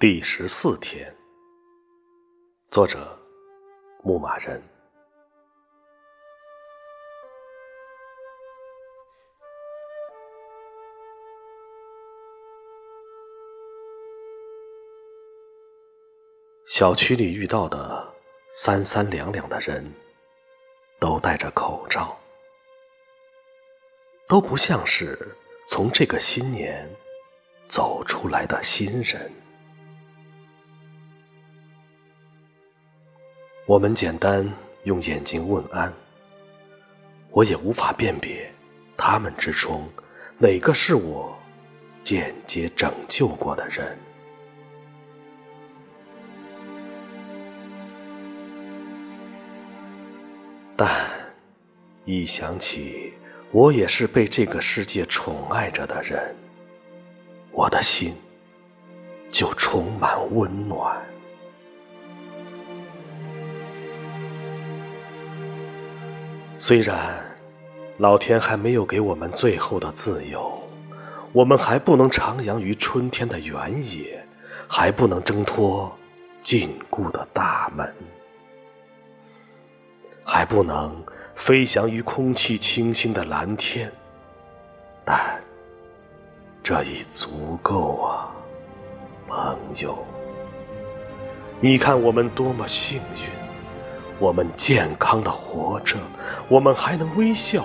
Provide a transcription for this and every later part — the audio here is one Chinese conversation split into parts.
第十四天，作者牧马人。小区里遇到的三三两两的人，都戴着口罩，都不像是从这个新年走出来的新人。我们简单用眼睛问安，我也无法辨别他们之中哪个是我间接拯救过的人。但一想起我也是被这个世界宠爱着的人，我的心就充满温暖。虽然老天还没有给我们最后的自由，我们还不能徜徉于春天的原野，还不能挣脱禁锢的大门，还不能飞翔于空气清新的蓝天，但这已足够啊，朋友！你看我们多么幸运！我们健康的活着，我们还能微笑，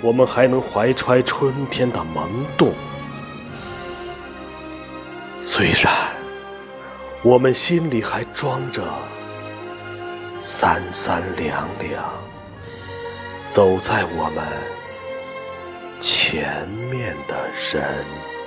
我们还能怀揣春天的萌动。虽然我们心里还装着三三两两，走在我们前面的人。